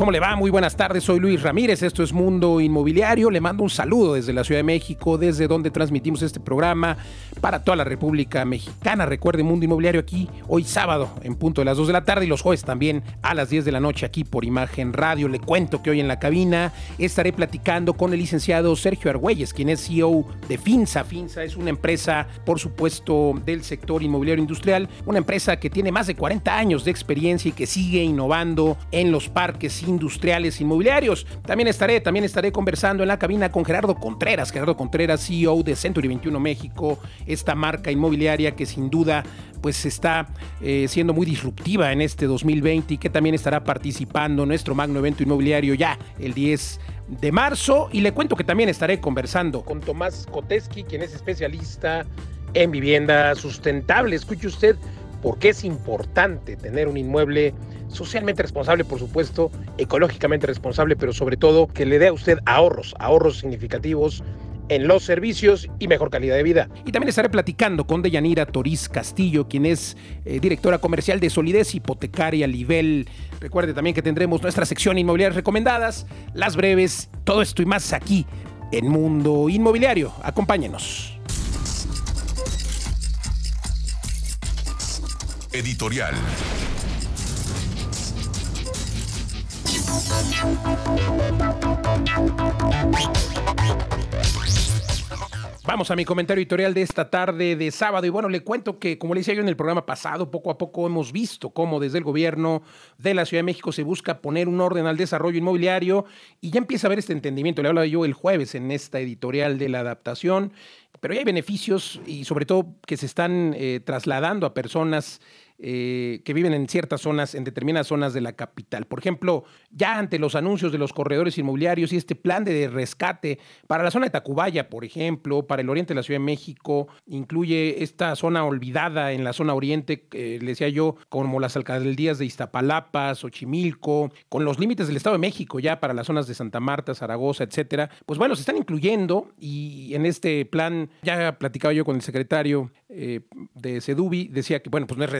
¿Cómo le va? Muy buenas tardes, soy Luis Ramírez, esto es Mundo Inmobiliario, le mando un saludo desde la Ciudad de México, desde donde transmitimos este programa para toda la República Mexicana. Recuerde Mundo Inmobiliario aquí hoy sábado en punto de las 2 de la tarde y los jueves también a las 10 de la noche aquí por Imagen Radio. Le cuento que hoy en la cabina estaré platicando con el licenciado Sergio Argüelles, quien es CEO de Finsa. Finsa es una empresa, por supuesto, del sector inmobiliario industrial, una empresa que tiene más de 40 años de experiencia y que sigue innovando en los parques industriales inmobiliarios. También estaré, también estaré conversando en la cabina con Gerardo Contreras, Gerardo Contreras, CEO de Century 21 México, esta marca inmobiliaria que sin duda pues está eh, siendo muy disruptiva en este 2020 y que también estará participando en nuestro magno evento inmobiliario ya el 10 de marzo. Y le cuento que también estaré conversando con Tomás Koteski, quien es especialista en vivienda sustentable. Escuche usted por qué es importante tener un inmueble socialmente responsable, por supuesto, ecológicamente responsable, pero sobre todo que le dé a usted ahorros, ahorros significativos en los servicios y mejor calidad de vida. Y también estaré platicando con Deyanira Toriz Castillo, quien es eh, directora comercial de Solidez Hipotecaria Nivel. Recuerde también que tendremos nuestra sección inmobiliarias recomendadas, las breves, todo esto y más aquí en Mundo Inmobiliario. Acompáñenos. Editorial. Vamos a mi comentario editorial de esta tarde de sábado. Y bueno, le cuento que, como le decía yo en el programa pasado, poco a poco hemos visto cómo desde el gobierno de la Ciudad de México se busca poner un orden al desarrollo inmobiliario y ya empieza a haber este entendimiento. Le hablaba yo el jueves en esta editorial de la adaptación, pero hay beneficios y sobre todo que se están eh, trasladando a personas eh, que viven en ciertas zonas, en determinadas zonas de la capital. Por ejemplo, ya ante los anuncios de los corredores inmobiliarios y este plan de rescate para la zona de Tacubaya, por ejemplo, para el oriente de la Ciudad de México, incluye esta zona olvidada en la zona oriente, eh, le decía yo, como las alcaldías de Iztapalapa, Xochimilco, con los límites del Estado de México ya para las zonas de Santa Marta, Zaragoza, etcétera. Pues bueno, se están incluyendo y en este plan ya platicaba yo con el secretario eh, de Sedubi, decía que, bueno, pues no es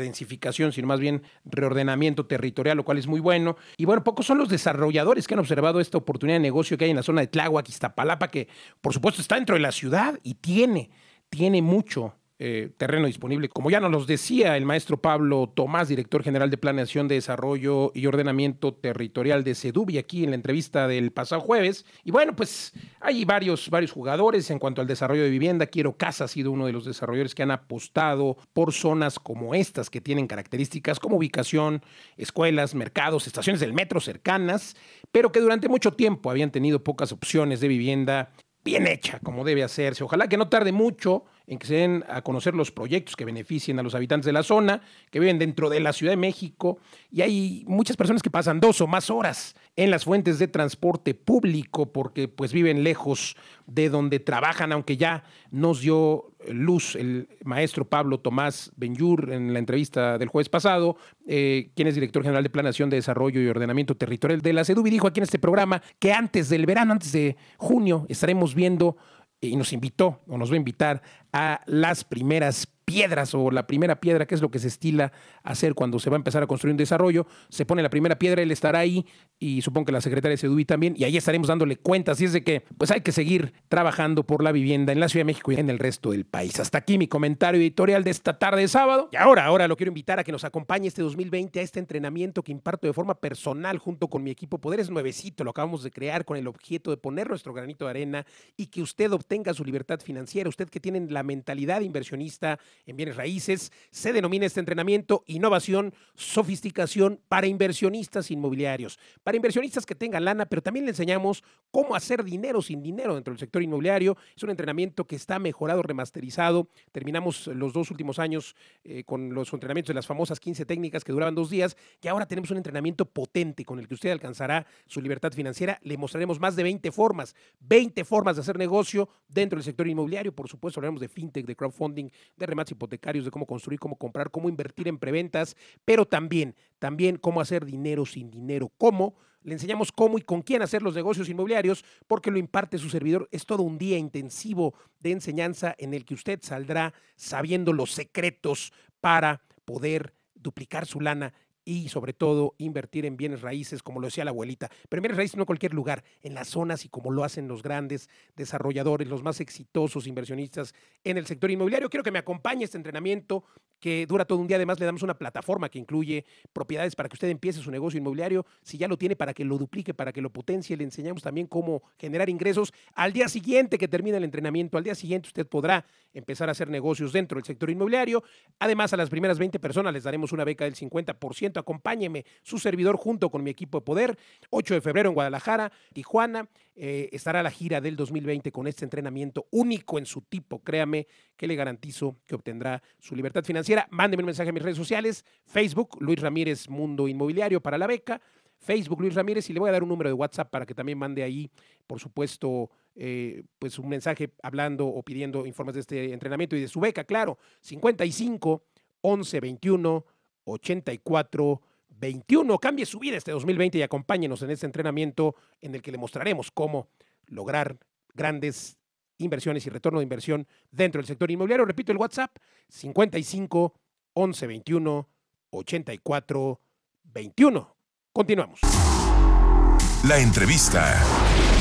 sino más bien reordenamiento territorial, lo cual es muy bueno. Y bueno, pocos son los desarrolladores que han observado esta oportunidad de negocio que hay en la zona de Tláhuac, Iztapalapa, que por supuesto está dentro de la ciudad y tiene, tiene mucho eh, terreno disponible. Como ya nos los decía el maestro Pablo Tomás, director general de Planeación de Desarrollo y Ordenamiento Territorial de Sedubi, aquí en la entrevista del pasado jueves. Y bueno, pues hay varios, varios jugadores en cuanto al desarrollo de vivienda. Quiero Casa ha sido uno de los desarrolladores que han apostado por zonas como estas, que tienen características como ubicación, escuelas, mercados, estaciones del metro cercanas, pero que durante mucho tiempo habían tenido pocas opciones de vivienda bien hecha, como debe hacerse. Ojalá que no tarde mucho en que se den a conocer los proyectos que beneficien a los habitantes de la zona, que viven dentro de la Ciudad de México, y hay muchas personas que pasan dos o más horas en las fuentes de transporte público porque pues viven lejos de donde trabajan, aunque ya nos dio luz el maestro Pablo Tomás Benyur en la entrevista del jueves pasado, eh, quien es director general de Planación de Desarrollo y Ordenamiento Territorial de la CEDUBI, dijo aquí en este programa que antes del verano, antes de junio, estaremos viendo y nos invitó o nos va a invitar a las primeras piedras o la primera piedra, que es lo que se estila hacer cuando se va a empezar a construir un desarrollo, se pone la primera piedra, él estará ahí y supongo que la secretaria de Sedubi también, y ahí estaremos dándole cuentas. Y es de que pues hay que seguir trabajando por la vivienda en la Ciudad de México y en el resto del país. Hasta aquí mi comentario editorial de esta tarde de sábado. Y ahora, ahora lo quiero invitar a que nos acompañe este 2020 a este entrenamiento que imparto de forma personal junto con mi equipo Poderes Nuevecito. Lo acabamos de crear con el objeto de poner nuestro granito de arena y que usted obtenga su libertad financiera. Usted que tiene la mentalidad inversionista en bienes raíces. Se denomina este entrenamiento innovación, sofisticación para inversionistas inmobiliarios. Para inversionistas que tengan lana, pero también le enseñamos cómo hacer dinero sin dinero dentro del sector inmobiliario. Es un entrenamiento que está mejorado, remasterizado. Terminamos los dos últimos años eh, con los entrenamientos de las famosas 15 técnicas que duraban dos días y ahora tenemos un entrenamiento potente con el que usted alcanzará su libertad financiera. Le mostraremos más de 20 formas, 20 formas de hacer negocio dentro del sector inmobiliario. Por supuesto, hablaremos de fintech, de crowdfunding, de hipotecarios, de cómo construir, cómo comprar, cómo invertir en preventas, pero también, también cómo hacer dinero sin dinero, cómo le enseñamos cómo y con quién hacer los negocios inmobiliarios, porque lo imparte su servidor. Es todo un día intensivo de enseñanza en el que usted saldrá sabiendo los secretos para poder duplicar su lana y sobre todo invertir en bienes raíces, como lo decía la abuelita. Pero en bienes raíces no en cualquier lugar, en las zonas y como lo hacen los grandes desarrolladores, los más exitosos inversionistas en el sector inmobiliario. Quiero que me acompañe este entrenamiento que dura todo un día. Además, le damos una plataforma que incluye propiedades para que usted empiece su negocio inmobiliario. Si ya lo tiene, para que lo duplique, para que lo potencie. Le enseñamos también cómo generar ingresos. Al día siguiente que termine el entrenamiento, al día siguiente usted podrá empezar a hacer negocios dentro del sector inmobiliario. Además, a las primeras 20 personas les daremos una beca del 50%. Acompáñeme, su servidor, junto con mi equipo de poder. 8 de febrero en Guadalajara, Tijuana. Eh, estará la gira del 2020 con este entrenamiento único en su tipo. Créame que le garantizo que obtendrá su libertad financiera. Mándeme un mensaje a mis redes sociales. Facebook, Luis Ramírez Mundo Inmobiliario para la beca. Facebook Luis Ramírez y le voy a dar un número de WhatsApp para que también mande ahí, por supuesto, eh, pues un mensaje hablando o pidiendo informes de este entrenamiento y de su beca, claro, 55 11 21 84 21. Cambie su vida este 2020 y acompáñenos en este entrenamiento en el que le mostraremos cómo lograr grandes inversiones y retorno de inversión dentro del sector inmobiliario. Repito el WhatsApp 55 11 21 84 21. Continuamos. La entrevista.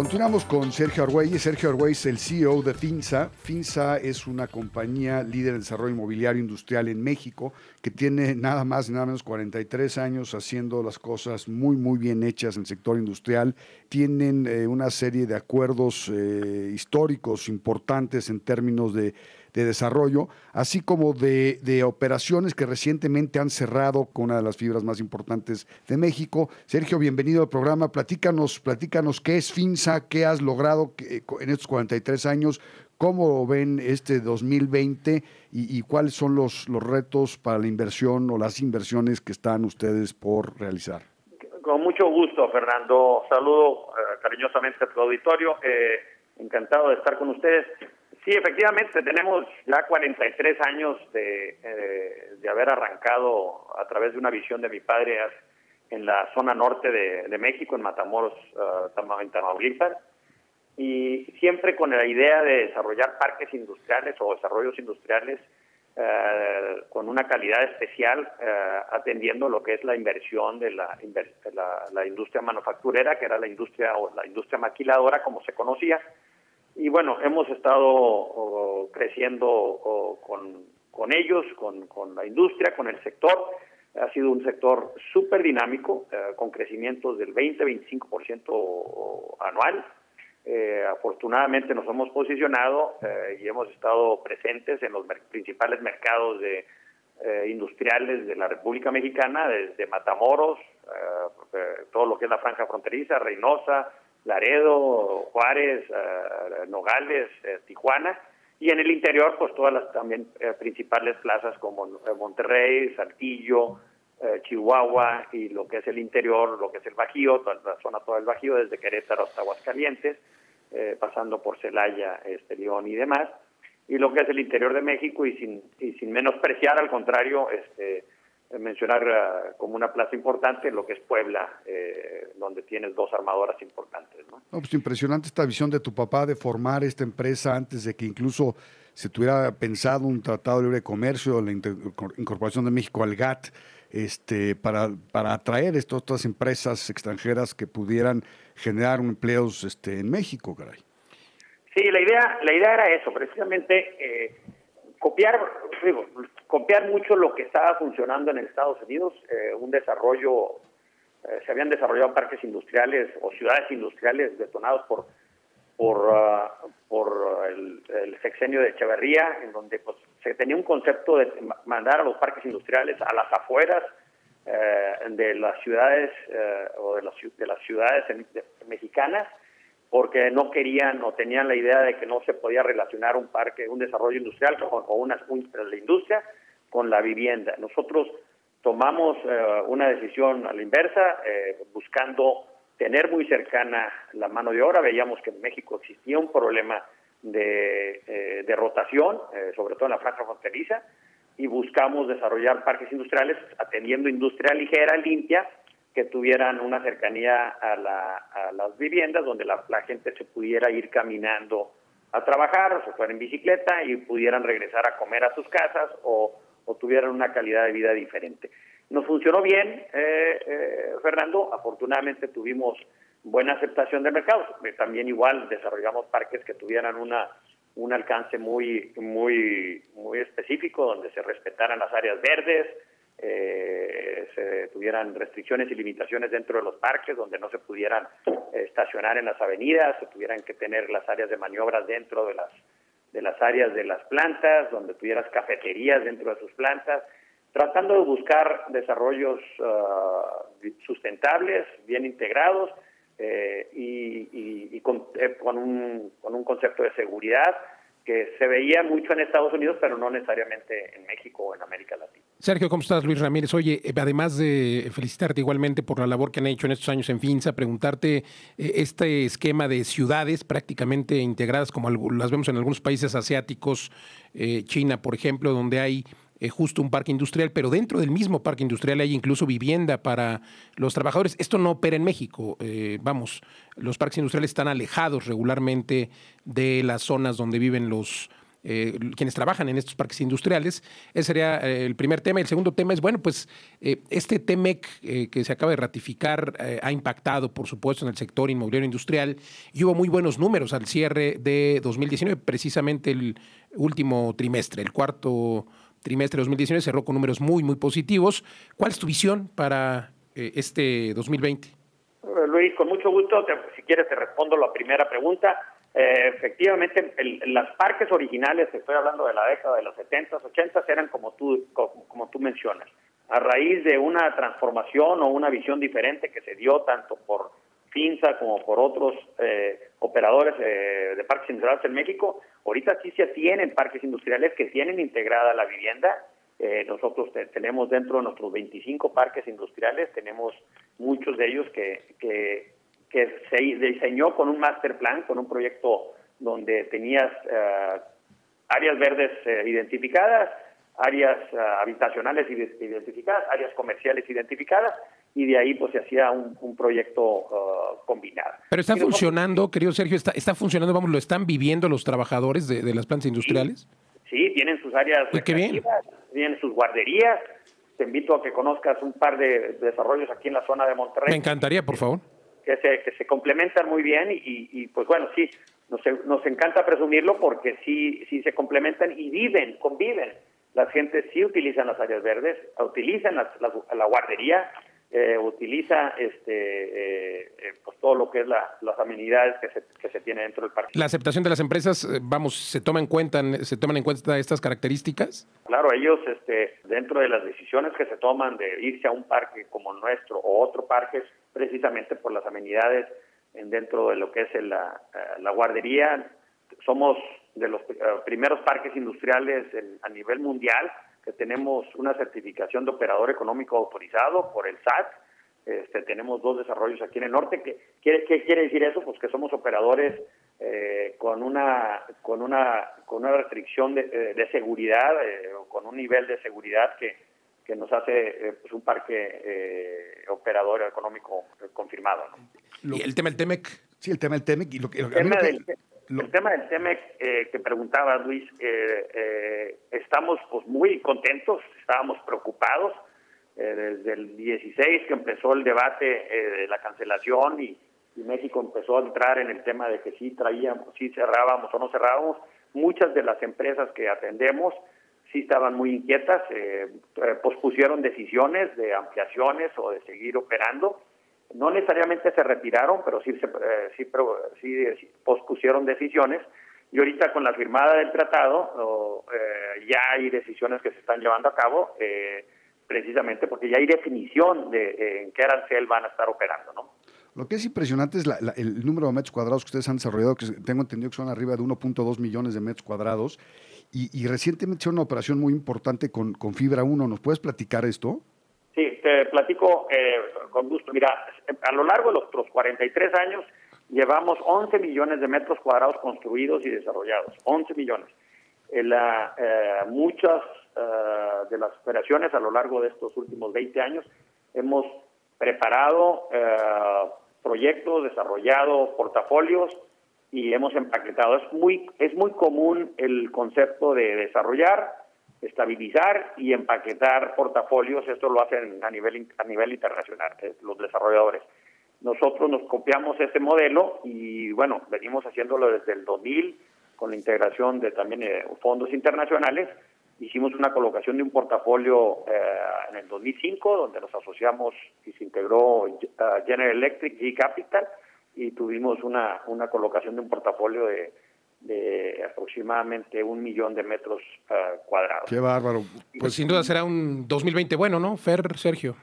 Continuamos con Sergio Argüelles. Sergio Argüelles es el CEO de FINSA. FINSA es una compañía líder en desarrollo inmobiliario industrial en México que tiene nada más y nada menos 43 años haciendo las cosas muy, muy bien hechas en el sector industrial. Tienen eh, una serie de acuerdos eh, históricos importantes en términos de de desarrollo, así como de, operaciones que recientemente han cerrado con una de las fibras más importantes de México. Sergio, bienvenido al programa. Platícanos, platícanos qué es FINSA, qué has logrado en estos 43 años, cómo ven este 2020 y, cuáles son los, los retos para la inversión o las inversiones que están ustedes por realizar. Con mucho gusto, Fernando. Saludo eh, cariñosamente a tu auditorio. Eh, encantado de estar con ustedes. Sí, efectivamente, tenemos ya 43 años de, eh, de haber arrancado a través de una visión de mi padre en la zona norte de, México, en Matamoros, uh, Tamaulipas, y siempre con la idea de desarrollar parques industriales o desarrollos industriales uh, con una calidad especial, uh, atendiendo lo que es la inversión de la, la, la, industria manufacturera, que era la industria o la industria maquiladora, como se conocía, y bueno, hemos estado creciendo con, con, ellos, con, la industria, con el sector. Ha sido un sector súper dinámico, eh, con crecimientos del 20-25% anual. Eh, afortunadamente nos hemos posicionado eh, y hemos estado presentes en los principales mercados de, industriales de la República Mexicana, desde Matamoros, todo lo que es la franja fronteriza, Reynosa, Laredo, Juárez, eh, Nogales, eh, Tijuana, y en el interior, pues todas las también eh, principales plazas como Monterrey, Saltillo, Chihuahua y lo que es el interior, lo que es el Bajío, toda la zona toda el Bajío, desde Querétaro hasta Aguascalientes, pasando por Celaya, este, León y demás, y lo que es el interior de México y sin, y sin menospreciar, al contrario, este, mencionar uh, como una plaza importante lo que es Puebla, eh, donde tienes dos armadoras importantes. ¿no? pues impresionante esta visión de tu papá de formar esta empresa antes de que incluso se tuviera pensado un tratado de libre comercio, la incorporación de México al GATT, este, para, para atraer estas otras empresas extranjeras que pudieran generar empleos este, en México, caray. Sí, la idea, la idea era eso, precisamente eh, copiar, digo, copiar mucho lo que estaba funcionando en Estados Unidos, eh, un desarrollo, eh, se habían desarrollado parques industriales o ciudades industriales detonados por por, ah, por el, sexenio de Echeverría, en donde pues, se tenía un concepto de mandar a los parques industriales a las afueras eh, de las ciudades o de las, de las ciudades mexicanas porque no querían o tenían la idea de que no se podía relacionar un parque, un desarrollo industrial o una, la industria con la vivienda. Nosotros tomamos eh, una decisión a la inversa, eh, buscando tener muy cercana la mano de obra. Veíamos que en México existía un problema de, de rotación, sobre todo en la franja fronteriza, y buscamos desarrollar parques industriales atendiendo industria ligera, limpia, que tuvieran una cercanía a, las viviendas donde la, gente se pudiera ir caminando a trabajar o se fuera en bicicleta y pudieran regresar a comer a sus casas o, tuvieran una calidad de vida diferente. Nos funcionó bien, eh, eh, Fernando. Afortunadamente tuvimos buena aceptación del mercado. También igual desarrollamos parques que tuvieran una un alcance muy muy muy específico donde se respetaran las áreas verdes, eh, se tuvieran restricciones y limitaciones dentro de los parques, donde no se pudieran eh, estacionar en las avenidas, se tuvieran que tener las áreas de maniobras dentro de las de las áreas de las plantas, donde tuvieras cafeterías dentro de sus plantas, tratando de buscar desarrollos ah, sustentables, bien integrados eh, y, con, con, un, con un concepto de seguridad que se veía mucho en Estados Unidos, pero no necesariamente en México o en América Latina. Sergio, ¿cómo estás? Luis Ramírez. Oye, eh, además de felicitarte igualmente por la labor que han hecho en estos años en FINSA, preguntarte eh, este esquema de ciudades prácticamente integradas, como las vemos en algunos países asiáticos, eh, China, por ejemplo, donde hay eh, justo un parque industrial, pero dentro del mismo parque industrial hay incluso vivienda para los trabajadores. Esto no opera en México. Eh, vamos, los parques industriales están alejados regularmente de las zonas donde viven los eh, quienes trabajan en estos parques industriales. Ese sería el primer tema. El segundo tema es, bueno, pues este TEMEC que se acaba de ratificar ha impactado, por supuesto, en el sector inmobiliario industrial y hubo muy buenos números al cierre de 2019, precisamente el último trimestre, el cuarto trimestre de 2019 cerró con números muy, muy positivos. ¿Cuál es tu visión para eh, este 2020? Eh, Luis, con mucho gusto, si quieres te respondo la primera pregunta. Eh, efectivamente, las parques originales, estoy hablando de la década de los 70s, 80s, eran como tú, como, tú mencionas. A raíz de una transformación o una visión diferente que se dio tanto por FINSA como por otros operadores de parques industriales en México, Ahorita sí se tienen parques industriales que tienen integrada la vivienda. Eh, nosotros tenemos dentro de nuestros 25 parques industriales, tenemos muchos de ellos que, que, se diseñó con un master plan, con un proyecto donde tenías eh, áreas verdes eh, identificadas, áreas habitacionales identificadas, áreas comerciales identificadas, y de ahí pues se hacía un, proyecto uh, combinado. Pero está funcionando, querido Sergio, está, está funcionando, vamos, lo están viviendo los trabajadores de, las plantas industriales. Sí, tienen sus áreas tienen sus guarderías. Te invito a que conozcas un par de desarrollos aquí en la zona de Monterrey. Me encantaría, por favor. Que se, que se complementan muy bien y, pues bueno, sí, nos, nos encanta presumirlo porque sí, sí se complementan y viven, conviven. Las gentes sí utilizan las áreas verdes, utilizan la guardería, eh, utiliza este eh, eh, pues todo lo que es las amenidades que se, que se tiene dentro del parque. La aceptación de las empresas, vamos, se toma en cuenta, se toman en cuenta estas características. Claro, ellos este dentro de las decisiones que se toman de irse a un parque como nuestro o otro parque precisamente por las amenidades en dentro de lo que es la, la guardería. Somos de los primeros parques industriales a nivel mundial que tenemos una certificación de operador económico autorizado por el SAT. Este, tenemos dos desarrollos aquí en el norte. ¿Qué, qué, quiere decir eso? Pues que somos operadores eh, con una con una con una restricción de, eh, seguridad eh, o con un nivel de seguridad que, que nos hace pues un parque operador económico confirmado. ¿Y el tema del TEMEC? Sí, el tema del TEMEC. Y lo, el tema del, el tema del TEMEC eh, que preguntaba Luis, eh, eh, estamos pues muy contentos, estábamos preocupados desde el 16 que empezó el debate de la cancelación y, México empezó a entrar en el tema de que si traíamos, si cerrábamos o no cerrábamos. Muchas de las empresas que atendemos sí estaban muy inquietas, pospusieron decisiones de ampliaciones o de seguir operando no necesariamente se retiraron, pero sí, se, eh, sí, sí, pospusieron decisiones. Y ahorita con la firmada del tratado eh, ya hay decisiones que se están llevando a cabo, eh, precisamente porque ya hay definición de en qué arancel van a estar operando, ¿no? Lo que es impresionante es el número de metros cuadrados que ustedes han desarrollado, que tengo entendido que son arriba de 1.2 millones de metros cuadrados, y, recientemente hicieron una operación muy importante con, con Fibra 1. ¿Nos puedes platicar esto? Sí, te platico eh, con gusto. Mira, a lo largo de los, 43 años llevamos 11 millones de metros cuadrados construidos y desarrollados, 11 millones. la, muchas de las operaciones a lo largo de estos últimos 20 años hemos preparado proyectos, desarrollado portafolios y hemos empaquetado. Es muy, es muy común el concepto de desarrollar, estabilizar y empaquetar portafolios. Esto lo hacen a nivel, a nivel internacional, eh, los desarrolladores. Nosotros nos copiamos ese modelo y bueno, venimos haciéndolo desde el 2000 con la integración de también eh, fondos internacionales. Hicimos una colocación de un portafolio eh, en el 2005 donde nos asociamos y se integró General Electric y Capital y tuvimos una, una colocación de un portafolio de, de aproximadamente un millón de metros uh, cuadrados. Qué bárbaro. Pues sin duda será un 2020 bueno, ¿no? Fer, Sergio.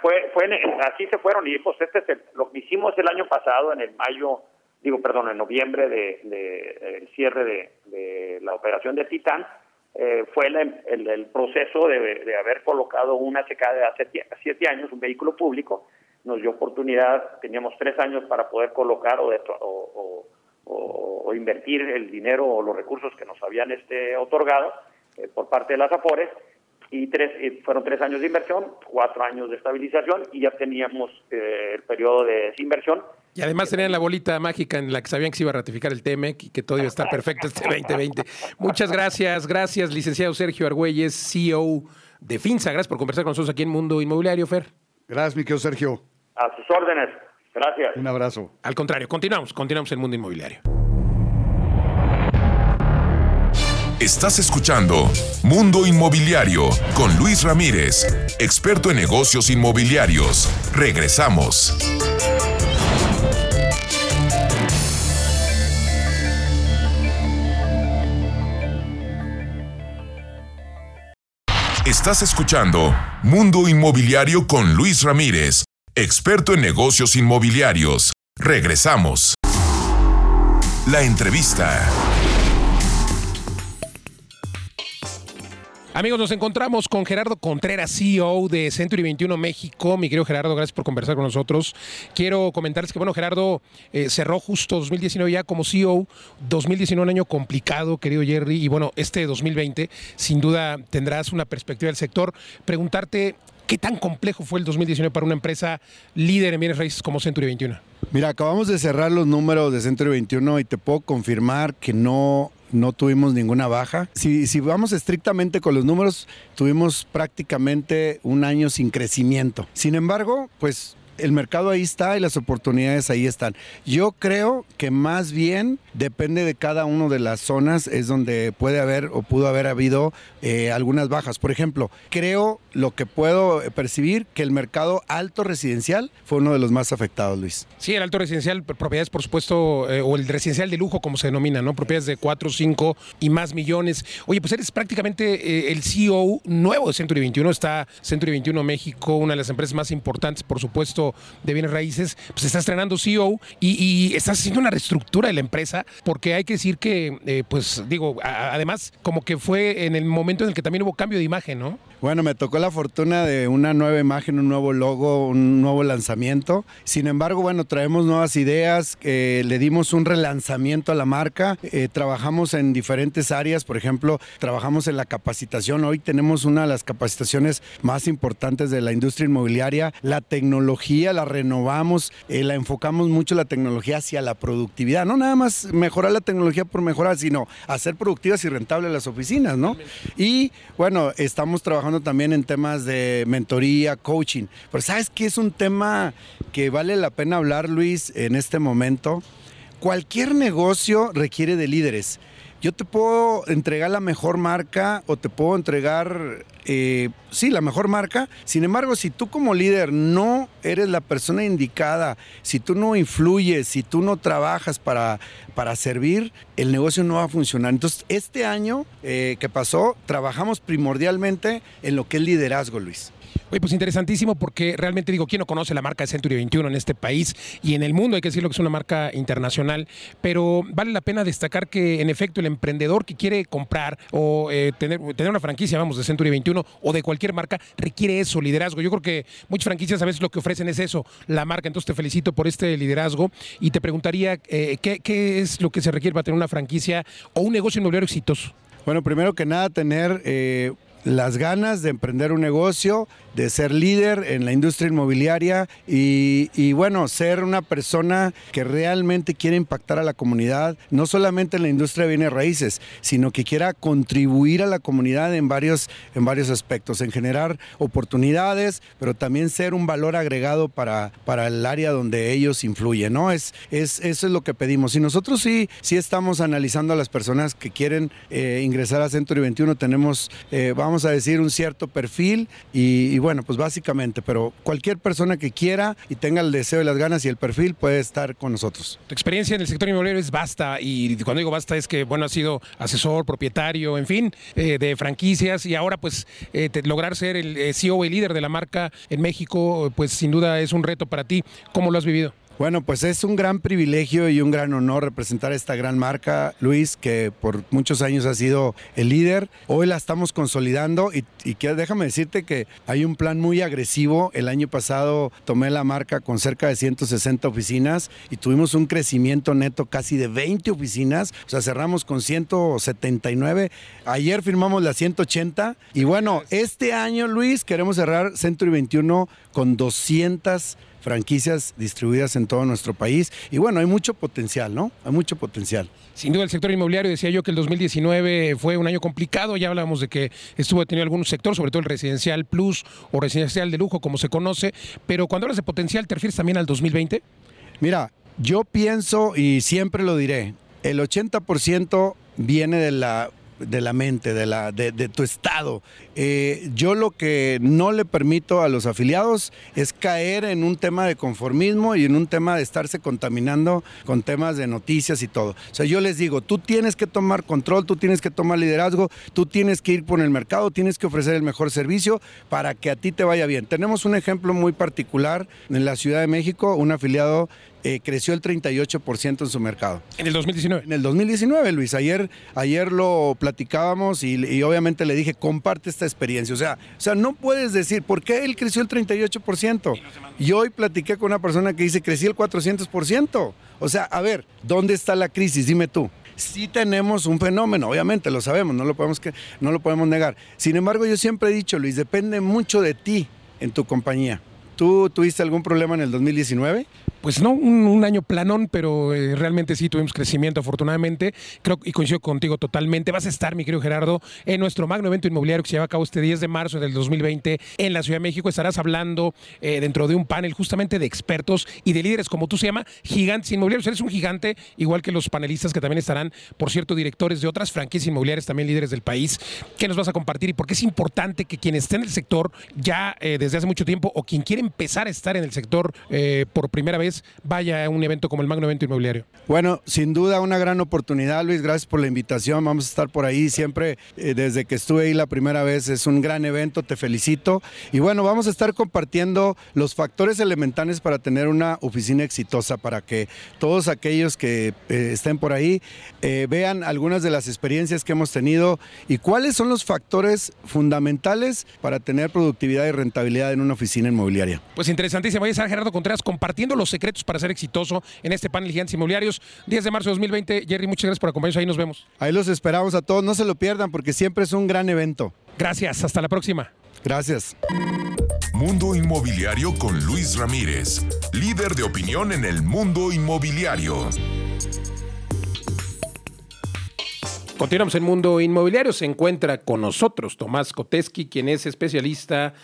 fue, fue, así se fueron y pues este es lo que hicimos el año pasado en el mayo, digo, perdón, en noviembre de, de el cierre de, de, la operación de Titán, eh, fue el, el, proceso de, de, haber colocado una secada de hace siete años, un vehículo público, nos dio oportunidad, teníamos tres años para poder colocar o, o, o, invertir el dinero o los recursos que nos habían este otorgado eh, por parte de las AFORES y tres fueron tres años de inversión, cuatro años de estabilización y ya teníamos eh, el periodo de desinversión. Y además tenían la bolita mágica en la que sabían que se iba a ratificar el TEMEC y que todo iba a estar perfecto este 2020. Muchas gracias, gracias, licenciado Sergio Argüelles, CEO de FINSA. Gracias por conversar con nosotros aquí en Mundo Inmobiliario, Fer. Gracias, mi querido Sergio. A sus órdenes. Gracias. Un abrazo. Al contrario, continuamos, continuamos en Mundo Inmobiliario. Estás escuchando Mundo Inmobiliario con Luis Ramírez, experto en negocios inmobiliarios. Regresamos. Estás escuchando Mundo Inmobiliario con Luis Ramírez experto en negocios inmobiliarios. Regresamos. La entrevista. Amigos, nos encontramos con Gerardo Contreras, CEO de Century 21 México. Mi querido Gerardo, gracias por conversar con nosotros. Quiero comentarles que, bueno, Gerardo eh, cerró justo 2019 ya como CEO. 2019 un año complicado, querido Jerry. Y bueno, este 2020 sin duda tendrás una perspectiva del sector. Preguntarte ¿Qué tan complejo fue el 2019 para una empresa líder en bienes raíces como Century 21? Mira, acabamos de cerrar los números de Century 21 y te puedo confirmar que no, no tuvimos ninguna baja. Si, si vamos estrictamente con los números, tuvimos prácticamente un año sin crecimiento. Sin embargo, pues el mercado ahí está y las oportunidades ahí están. Yo creo que más bien depende de cada una de las zonas, es donde puede haber o pudo haber habido eh, algunas bajas. Por ejemplo, creo lo que puedo percibir que el mercado alto residencial fue uno de los más afectados, Luis. Sí, el alto residencial, propiedades, por supuesto, eh, o el residencial de lujo, como se denomina, ¿no? Propiedades de 4, 5 y más millones. Oye, pues eres prácticamente eh, el CEO nuevo de Century 21. Está Century 21 México, una de las empresas más importantes, por supuesto de bienes raíces, pues está estrenando CEO y, y estás haciendo una reestructura de la empresa, porque hay que decir que, eh, pues digo, además, como que fue en el momento en el que también hubo cambio de imagen, ¿no? Bueno, me tocó la fortuna de una nueva imagen, un nuevo logo, un nuevo lanzamiento. Sin embargo, bueno, traemos nuevas ideas, eh, le dimos un relanzamiento a la marca, eh, trabajamos en diferentes áreas, por ejemplo, trabajamos en la capacitación. Hoy tenemos una de las capacitaciones más importantes de la industria inmobiliaria. La tecnología la renovamos, eh, la enfocamos mucho la tecnología hacia la productividad. No nada más mejorar la tecnología por mejorar, sino hacer productivas y rentables las oficinas, ¿no? Y bueno, estamos trabajando también en temas de mentoría, coaching. Pero ¿sabes qué es un tema que vale la pena hablar, Luis, en este momento? Cualquier negocio requiere de líderes. Yo te puedo entregar la mejor marca o te puedo entregar, eh, sí, la mejor marca. Sin embargo, si tú como líder no eres la persona indicada, si tú no influyes, si tú no trabajas para, para servir, el negocio no va a funcionar. Entonces, este año eh, que pasó, trabajamos primordialmente en lo que es liderazgo, Luis. Oye, pues interesantísimo porque realmente digo, ¿quién no conoce la marca de Century 21 en este país y en el mundo? Hay que decirlo que es una marca internacional, pero vale la pena destacar que en efecto el emprendedor que quiere comprar o eh, tener, tener una franquicia, vamos, de Century 21 o de cualquier marca, requiere eso, liderazgo. Yo creo que muchas franquicias a veces lo que ofrecen es eso, la marca. Entonces te felicito por este liderazgo y te preguntaría eh, ¿qué, ¿qué, es lo que se requiere para tener una franquicia o un negocio inmobiliario exitoso. Bueno, primero que nada, tener eh, las ganas de emprender un negocio, de ser líder en la industria inmobiliaria y, bueno, ser una persona que realmente quiere impactar a la comunidad, no solamente en la industria de bienes raíces, sino que quiera contribuir a la comunidad en varios, en varios aspectos, en generar oportunidades, pero también ser un valor agregado para, para el área donde ellos influyen, ¿no? Es, es, eso es lo que pedimos. Y nosotros sí, sí estamos analizando a las personas que quieren eh, ingresar a Century 21, tenemos, eh, vamos a decir, un cierto perfil y, bueno, pues básicamente, pero cualquier persona que quiera y tenga el deseo y las ganas y el perfil puede estar con nosotros. Tu experiencia en el sector inmobiliario es basta y cuando digo basta es que, bueno, has sido asesor, propietario, en fin, eh, de franquicias y ahora pues eh, lograr ser el eh, CEO y líder de la marca en México, pues sin duda es un reto para ti. ¿Cómo lo has vivido? Bueno, pues es un gran privilegio y un gran honor representar esta gran marca, Luis, que por muchos años ha sido el líder. Hoy la estamos consolidando y, que, déjame decirte que hay un plan muy agresivo. El año pasado tomé la marca con cerca de 160 oficinas y tuvimos un crecimiento neto casi de 20 oficinas. O sea, cerramos con 179. Ayer firmamos la 180 y bueno, este año, Luis, queremos cerrar Centro 21 con 200 franquicias distribuidas en todo nuestro país. Y bueno, hay mucho potencial, ¿no? Hay mucho potencial. Sin duda, el sector inmobiliario, decía yo que el 2019 fue un año complicado. Ya hablábamos de que estuvo detenido algún sector, sobre todo el residencial plus o residencial de lujo, como se conoce. Pero cuando hablas de potencial, ¿te refieres también al 2020? Mira, yo pienso y siempre lo diré, el 80% viene de la de la mente, de, la, de, tu estado. Eh, yo lo que no le permito a los afiliados es caer en un tema de conformismo y en un tema de estarse contaminando con temas de noticias y todo. O sea, yo les digo, tú tienes que tomar control, tú tienes que tomar liderazgo, tú tienes que ir por el mercado, tienes que ofrecer el mejor servicio para que a ti te vaya bien. Tenemos un ejemplo muy particular en la Ciudad de México, un afiliado eh, creció el 38% en su mercado. ¿En el 2019? En el 2019, Luis. Ayer, ayer lo platicábamos y, obviamente le dije, comparte esta experiencia. O sea, o sea, no puedes decir, ¿por qué él creció el 38%? Y, hoy platiqué con una persona que dice, crecí el 400%. O sea, a ver, ¿dónde está la crisis? Dime tú sí tenemos un fenómeno, obviamente lo sabemos, no lo podemos, que, no lo podemos negar. Sin embargo, yo siempre he dicho, Luis, depende mucho de ti en tu compañía. ¿Tú tuviste algún problema en el 2019? pues no un, año planón, pero eh, realmente sí tuvimos crecimiento afortunadamente. Creo y coincido contigo totalmente. Vas a estar, mi querido Gerardo, en nuestro magno evento inmobiliario que se lleva a cabo este 10 de marzo del 2020 en la Ciudad de México. Estarás hablando eh, dentro de un panel justamente de expertos y de líderes, como tú se llama, gigantes inmobiliarios. Eres un gigante, igual que los panelistas que también estarán, por cierto, directores de otras franquicias inmobiliarias, también líderes del país. ¿Qué nos vas a compartir y por qué es importante que quien esté en el sector ya eh, desde hace mucho tiempo o quien quiere empezar a estar en el sector por primera vez vaya a un evento como el Magno Evento Inmobiliario? Bueno, sin duda una gran oportunidad, Luis. Gracias por la invitación. Vamos a estar por ahí siempre. Eh, desde que estuve ahí la primera vez es un gran evento. Te felicito. Y bueno, vamos a estar compartiendo los factores elementales para tener una oficina exitosa, para que todos aquellos que eh, estén por ahí eh, vean algunas de las experiencias que hemos tenido y cuáles son los factores fundamentales para tener productividad y rentabilidad en una oficina inmobiliaria. Pues interesantísimo. Voy a estar Gerardo Contreras compartiendo los secretos para ser exitoso en este panel Gigantes Inmobiliarios. 10 de marzo de 2020. Jerry, muchas gracias por acompañarnos. Ahí nos vemos. Ahí los esperamos a todos. No se lo pierdan porque siempre es un gran evento. Gracias. Hasta la próxima. Gracias. Mundo Inmobiliario con Luis Ramírez, líder de opinión en el mundo inmobiliario. Continuamos en Mundo Inmobiliario. Se encuentra con nosotros Tomás Koteski, quien es especialista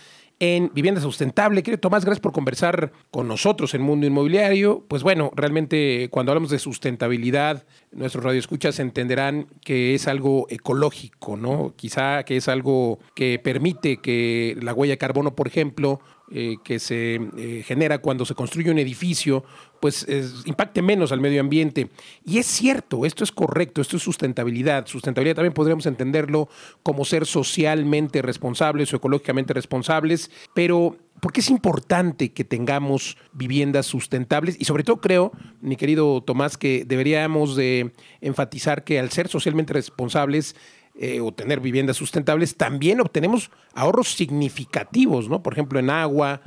en vivienda sustentable. Querido Tomás, gracias por conversar con nosotros en Mundo Inmobiliario. Pues bueno, realmente cuando hablamos de sustentabilidad, nuestros radioescuchas entenderán que es algo ecológico, ¿no? Quizá que es algo que permite que la huella de carbono, por ejemplo, eh, que se eh, genera cuando se construye un edificio, pues impacte menos al medio ambiente. Y es cierto, esto es correcto, esto es sustentabilidad. Sustentabilidad también podríamos entenderlo como ser socialmente responsables o ecológicamente responsables, pero ¿por qué es importante que tengamos viviendas sustentables? Y sobre todo creo, mi querido Tomás, que deberíamos de enfatizar que al ser socialmente responsables, eh, o tener viviendas sustentables, también obtenemos ahorros significativos, ¿no? Por ejemplo, en agua,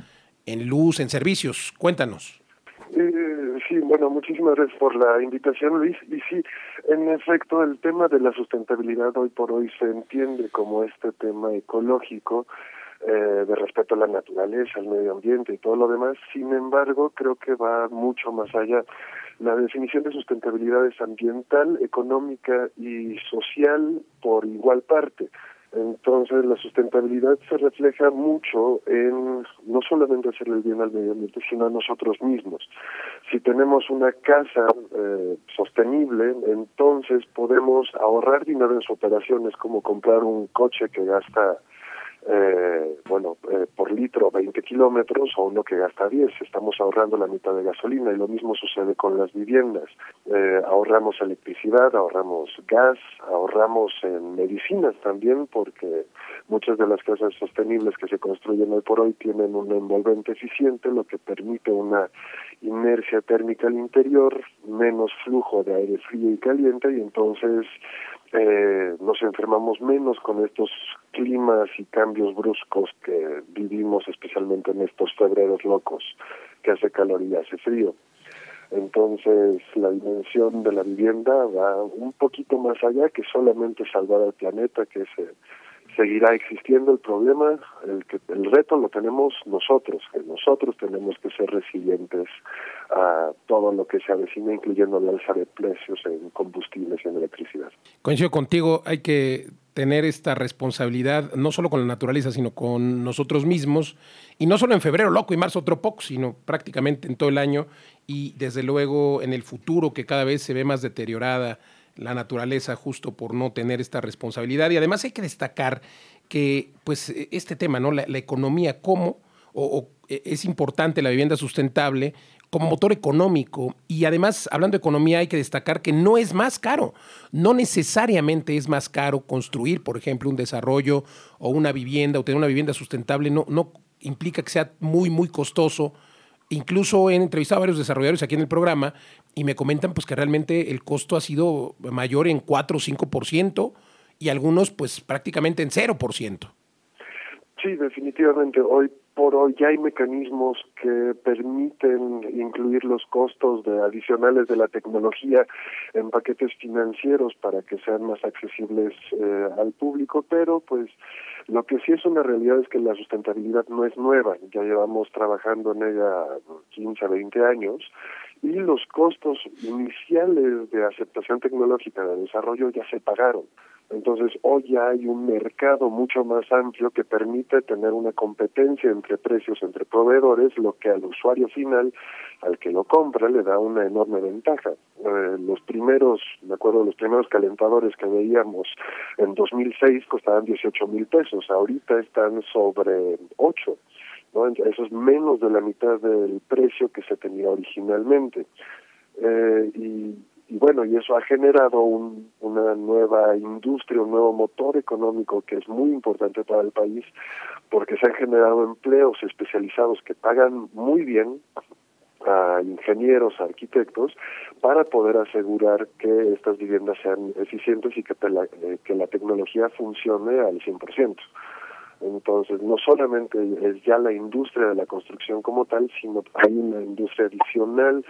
en luz, en servicios. Cuéntanos. Eh, sí, bueno, muchísimas gracias por la invitación, Luis. Y sí, en efecto, el tema de la sustentabilidad hoy por hoy se entiende como este tema ecológico, eh, de respeto a la naturaleza, al medio ambiente y todo lo demás. Sin embargo, creo que va mucho más allá. La definición de sustentabilidad es ambiental, económica y social por igual parte. Entonces la sustentabilidad se refleja mucho en no solamente hacer el bien al medio ambiente, sino a nosotros mismos. Si tenemos una casa eh, sostenible, entonces podemos ahorrar dinero en su operación, es como comprar un coche que gasta eh, bueno, eh, por litro 20 kilómetros o uno que gasta 10. Estamos ahorrando la mitad de gasolina y lo mismo sucede con las viviendas. Eh, ahorramos electricidad, ahorramos gas, ahorramos en medicinas también porque muchas de las casas sostenibles que se construyen hoy por hoy tienen un envolvente eficiente, lo que permite una inercia térmica al interior, menos flujo de aire frío y caliente y entonces eh, nos enfermamos menos con estos climas y cambios bruscos que vivimos especialmente en estos febreros locos que hace calor y hace frío. Entonces la dimensión de la vivienda va un poquito más allá que solamente salvar al planeta, que se seguirá existiendo el problema, el que el reto lo tenemos nosotros, que nosotros tenemos que ser resilientes a todo lo que se avecina, incluyendo el alza de precios en combustibles y en electricidad. Coincido contigo, hay que tener esta responsabilidad no solo con la naturaleza, sino con nosotros mismos, y no solo en febrero loco y marzo otro poco, sino prácticamente en todo el año y desde luego en el futuro que cada vez se ve más deteriorada la naturaleza justo por no tener esta responsabilidad. Y además hay que destacar que pues este tema, ¿no? La, economía, cómo o, e, es importante la vivienda sustentable como motor económico. Y además, hablando de economía, hay que destacar que no es más caro. No necesariamente es más caro construir, por ejemplo, un desarrollo o una vivienda o tener una vivienda sustentable. No, no implica que sea muy, muy costoso Incluso he entrevistado a varios desarrolladores aquí en el programa y me comentan pues que realmente el costo ha sido mayor en 4 o 5% y algunos pues prácticamente en 0%. Sí, definitivamente. Hoy por hoy ya hay mecanismos que permiten incluir los costos de adicionales de la tecnología en paquetes financieros para que sean más accesibles eh, al público, pero pues lo que sí es una realidad es que la sustentabilidad no es nueva, ya llevamos trabajando en ella 15 a 20 años y los costos iniciales de aceptación tecnológica de desarrollo ya se pagaron. Entonces, hoy ya hay un mercado mucho más amplio que permite tener una competencia entre precios entre proveedores, lo que al usuario final, al que lo compra, le da una enorme ventaja. Eh, los primeros, me acuerdo, los primeros calentadores que veíamos en 2006 costaban 18 mil pesos, ahorita están sobre 8. ¿no? Eso es menos de la mitad del precio que se tenía originalmente. Eh, y y bueno, y eso ha generado un, una nueva industria, un nuevo motor económico que es muy importante para el país, porque se han generado empleos especializados que pagan muy bien a ingenieros, a arquitectos, para poder asegurar que estas viviendas sean eficientes y que la, eh, que la tecnología funcione al 100%. Entonces, no solamente es ya la industria de la construcción como tal, sino hay una industria adicional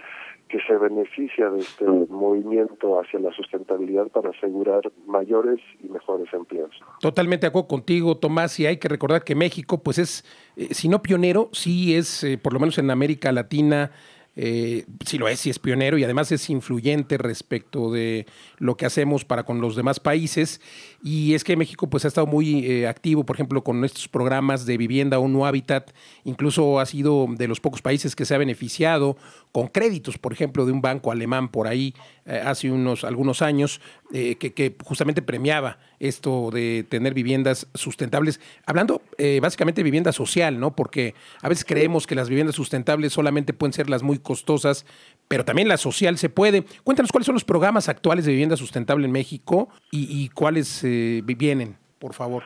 que se beneficia de este movimiento hacia la sustentabilidad para asegurar mayores y mejores empleos. Totalmente de acuerdo contigo, Tomás, y hay que recordar que México, pues es, eh, si no pionero, sí es, eh, por lo menos en América Latina, eh, sí lo es, sí es pionero y además es influyente respecto de lo que hacemos para con los demás países. Y es que México pues ha estado muy eh, activo, por ejemplo, con estos programas de vivienda o no hábitat. Incluso ha sido de los pocos países que se ha beneficiado con créditos, por ejemplo, de un banco alemán por ahí eh, hace unos algunos años eh, que, justamente premiaba esto de tener viviendas sustentables. Hablando eh, básicamente de vivienda social, ¿no? Porque a veces creemos que las viviendas sustentables solamente pueden ser las muy costosas, pero también la social se puede. Cuéntanos cuáles son los programas actuales de vivienda sustentable en México y, cuáles vienen, por favor.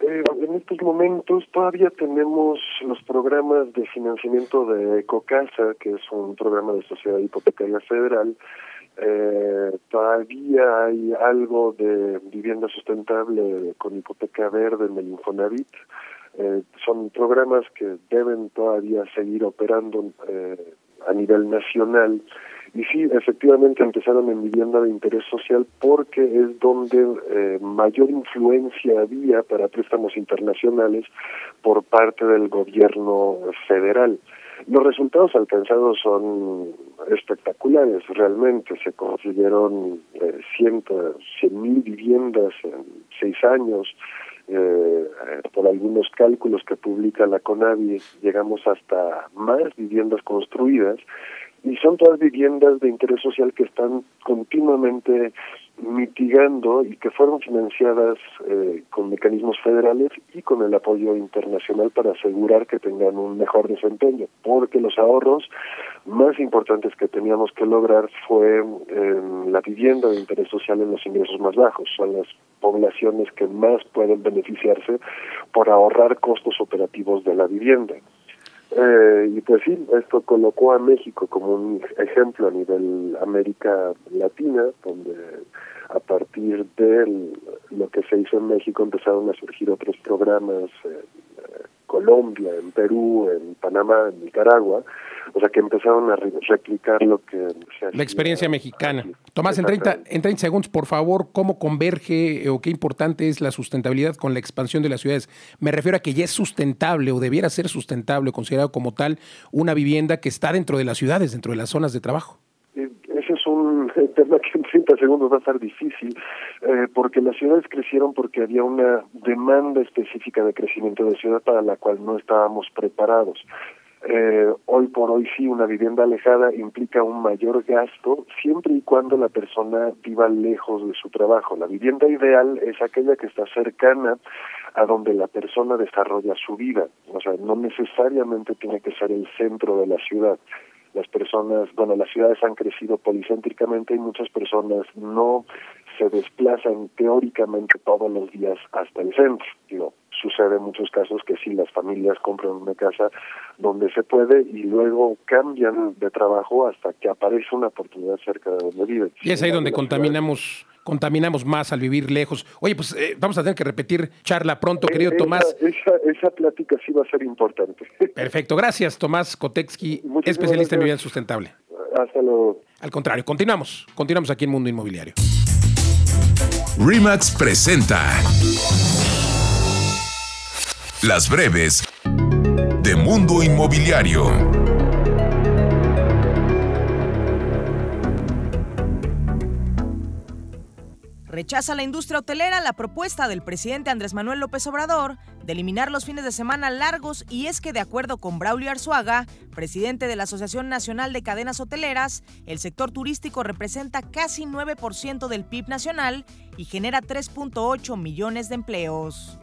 en estos momentos todavía tenemos los programas de financiamiento de Ecocasa, que es un programa de sociedad hipotecaria federal, eh, todavía hay algo de vivienda sustentable con hipoteca verde en el Infonavit. Eh, son programas que deben todavía seguir operando eh, a nivel nacional. Y sí, efectivamente empezaron en vivienda de interés social porque es donde eh, mayor influencia había para préstamos internacionales por parte del gobierno federal. Los resultados alcanzados son espectaculares, realmente. Se consiguieron eh, ciento, cien mil viviendas en seis años. Eh, por algunos cálculos que publica la CONAVI, llegamos hasta más viviendas construidas y son todas viviendas de interés social que están continuamente mitigando y que fueron financiadas eh, con mecanismos federales y con el apoyo internacional para asegurar que tengan un mejor desempeño, porque los ahorros más importantes que teníamos que lograr fue la vivienda de interés social en los ingresos más bajos, son las poblaciones que más pueden beneficiarse por ahorrar costos operativos de la vivienda. Eh, y pues sí, esto colocó a México como un ejemplo a nivel América Latina, donde a partir de lo que se hizo en México empezaron a surgir otros programas en eh, Colombia, en Perú, en Panamá, en Nicaragua, o sea que empezaron a replicar lo que se La experiencia mexicana. Tomás, en 30, en 30 segundos, por favor, ¿cómo converge o qué importante es la sustentabilidad con la expansión de las ciudades? Me refiero a que ya es sustentable o debiera ser sustentable, considerado como tal, una vivienda que está dentro de las ciudades, dentro de las zonas de trabajo tema que en 30 segundos va a ser difícil, eh, porque las ciudades crecieron porque había una demanda específica de crecimiento de ciudad para la cual no estábamos preparados. Eh, hoy por hoy sí, una vivienda alejada implica un mayor gasto siempre y cuando la persona viva lejos de su trabajo. La vivienda ideal es aquella que está cercana a donde la persona desarrolla su vida. O sea, no necesariamente tiene que ser el centro de la ciudad las personas, bueno, las ciudades han crecido policéntricamente y muchas personas no se desplazan teóricamente todos los días hasta el centro. Digo, sucede en muchos casos que sí, las familias compran una casa donde se puede y luego cambian de trabajo hasta que aparece una oportunidad cerca de donde viven. Y es ahí donde contaminamos contaminamos más al vivir lejos. Oye, pues eh, vamos a tener que repetir charla pronto, eh, querido Tomás. Esa, esa, plática sí va a ser importante. Perfecto, gracias Tomás Koteksky, especialista en vivienda sustentable. Hasta luego. Al contrario, continuamos, continuamos aquí en Mundo Inmobiliario. Remax presenta Las breves de Mundo Inmobiliario. Rechaza la industria hotelera la propuesta del presidente Andrés Manuel López Obrador de eliminar los fines de semana largos y es que de acuerdo con Braulio Arzuaga, presidente de la Asociación Nacional de Cadenas Hoteleras, el sector turístico representa casi 9% del PIB nacional y genera 3.8 millones de empleos.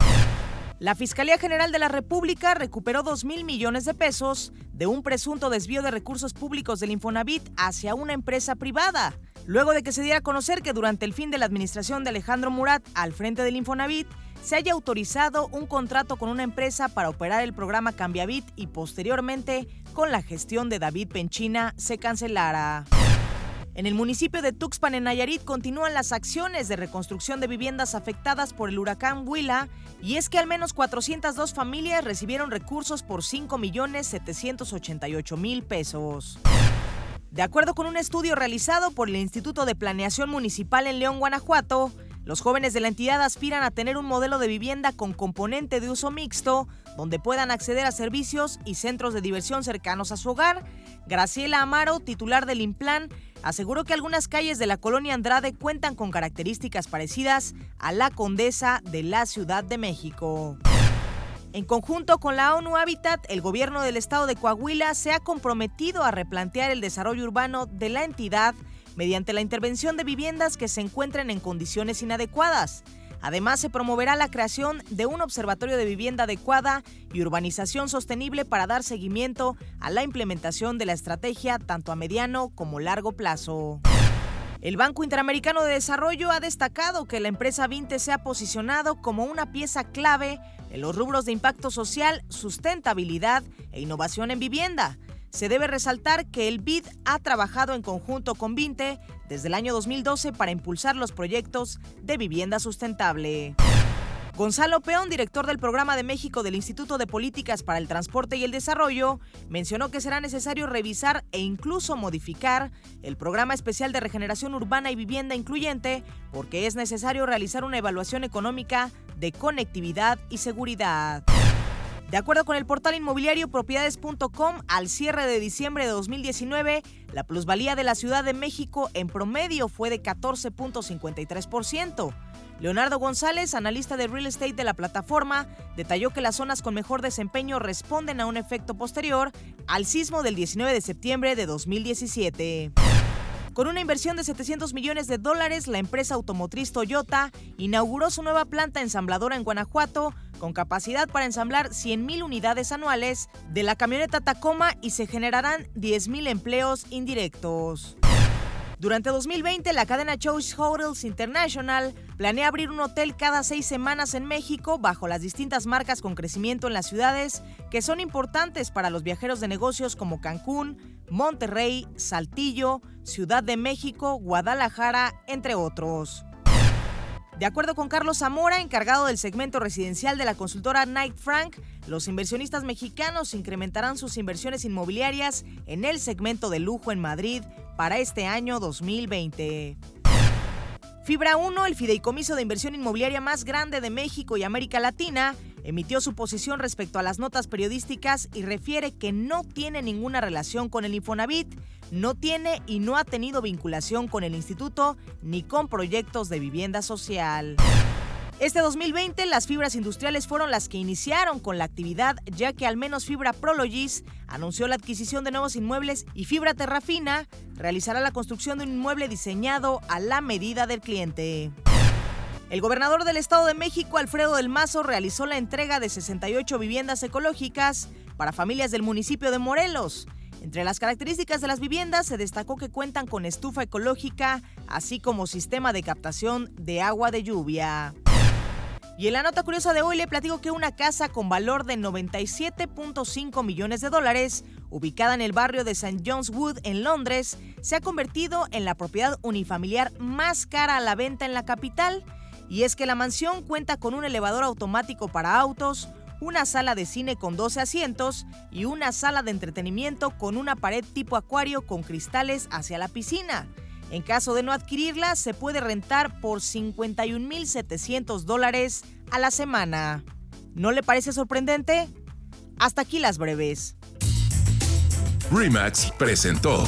La Fiscalía General de la República recuperó 2 mil millones de pesos de un presunto desvío de recursos públicos del Infonavit hacia una empresa privada luego de que se diera a conocer que durante el fin de la administración de Alejandro Murat al frente del Infonavit, se haya autorizado un contrato con una empresa para operar el programa Cambiavit y posteriormente, con la gestión de David Penchina, se cancelara. En el municipio de Tuxpan, en Nayarit, continúan las acciones de reconstrucción de viviendas afectadas por el huracán Huila, y es que al menos 402 familias recibieron recursos por 5.788.000 pesos. De acuerdo con un estudio realizado por el Instituto de Planeación Municipal en León, Guanajuato, los jóvenes de la entidad aspiran a tener un modelo de vivienda con componente de uso mixto, donde puedan acceder a servicios y centros de diversión cercanos a su hogar. Graciela Amaro, titular del Implan, aseguró que algunas calles de la colonia Andrade cuentan con características parecidas a la Condesa de la Ciudad de México. En conjunto con la ONU Habitat, el gobierno del estado de Coahuila se ha comprometido a replantear el desarrollo urbano de la entidad mediante la intervención de viviendas que se encuentren en condiciones inadecuadas. Además, se promoverá la creación de un observatorio de vivienda adecuada y urbanización sostenible para dar seguimiento a la implementación de la estrategia tanto a mediano como largo plazo. El Banco Interamericano de Desarrollo ha destacado que la empresa Vinte se ha posicionado como una pieza clave en los rubros de impacto social, sustentabilidad e innovación en vivienda. Se debe resaltar que el BID ha trabajado en conjunto con Vinte desde el año 2012 para impulsar los proyectos de vivienda sustentable. Gonzalo Peón, director del Programa de México del Instituto de Políticas para el Transporte y el Desarrollo, mencionó que será necesario revisar e incluso modificar el Programa Especial de Regeneración Urbana y Vivienda Incluyente porque es necesario realizar una evaluación económica de conectividad y seguridad. De acuerdo con el portal inmobiliario propiedades.com, al cierre de diciembre de 2019, la plusvalía de la Ciudad de México en promedio fue de 14.53%. Leonardo González, analista de real estate de la plataforma, detalló que las zonas con mejor desempeño responden a un efecto posterior al sismo del 19 de septiembre de 2017. Con una inversión de 700 millones de dólares, la empresa automotriz Toyota inauguró su nueva planta ensambladora en Guanajuato con capacidad para ensamblar 100.000 unidades anuales de la camioneta Tacoma y se generarán 10.000 empleos indirectos. Durante 2020, la cadena Choice Hotels International planea abrir un hotel cada seis semanas en México bajo las distintas marcas con crecimiento en las ciudades que son importantes para los viajeros de negocios como Cancún, Monterrey, Saltillo, Ciudad de México, Guadalajara, entre otros. De acuerdo con Carlos Zamora, encargado del segmento residencial de la consultora Knight Frank, los inversionistas mexicanos incrementarán sus inversiones inmobiliarias en el segmento de lujo en Madrid para este año 2020. Fibra 1, el fideicomiso de inversión inmobiliaria más grande de México y América Latina, emitió su posición respecto a las notas periodísticas y refiere que no tiene ninguna relación con el Infonavit, no tiene y no ha tenido vinculación con el instituto ni con proyectos de vivienda social. Este 2020 las fibras industriales fueron las que iniciaron con la actividad, ya que al menos Fibra Prologis anunció la adquisición de nuevos inmuebles y Fibra Terrafina realizará la construcción de un inmueble diseñado a la medida del cliente. El gobernador del Estado de México, Alfredo del Mazo, realizó la entrega de 68 viviendas ecológicas para familias del municipio de Morelos. Entre las características de las viviendas se destacó que cuentan con estufa ecológica, así como sistema de captación de agua de lluvia. Y en la nota curiosa de hoy le platico que una casa con valor de 97.5 millones de dólares, ubicada en el barrio de St. John's Wood en Londres, se ha convertido en la propiedad unifamiliar más cara a la venta en la capital. Y es que la mansión cuenta con un elevador automático para autos, una sala de cine con 12 asientos y una sala de entretenimiento con una pared tipo acuario con cristales hacia la piscina. En caso de no adquirirla, se puede rentar por 51.700 dólares a la semana. ¿No le parece sorprendente? Hasta aquí las breves. Remax presentó.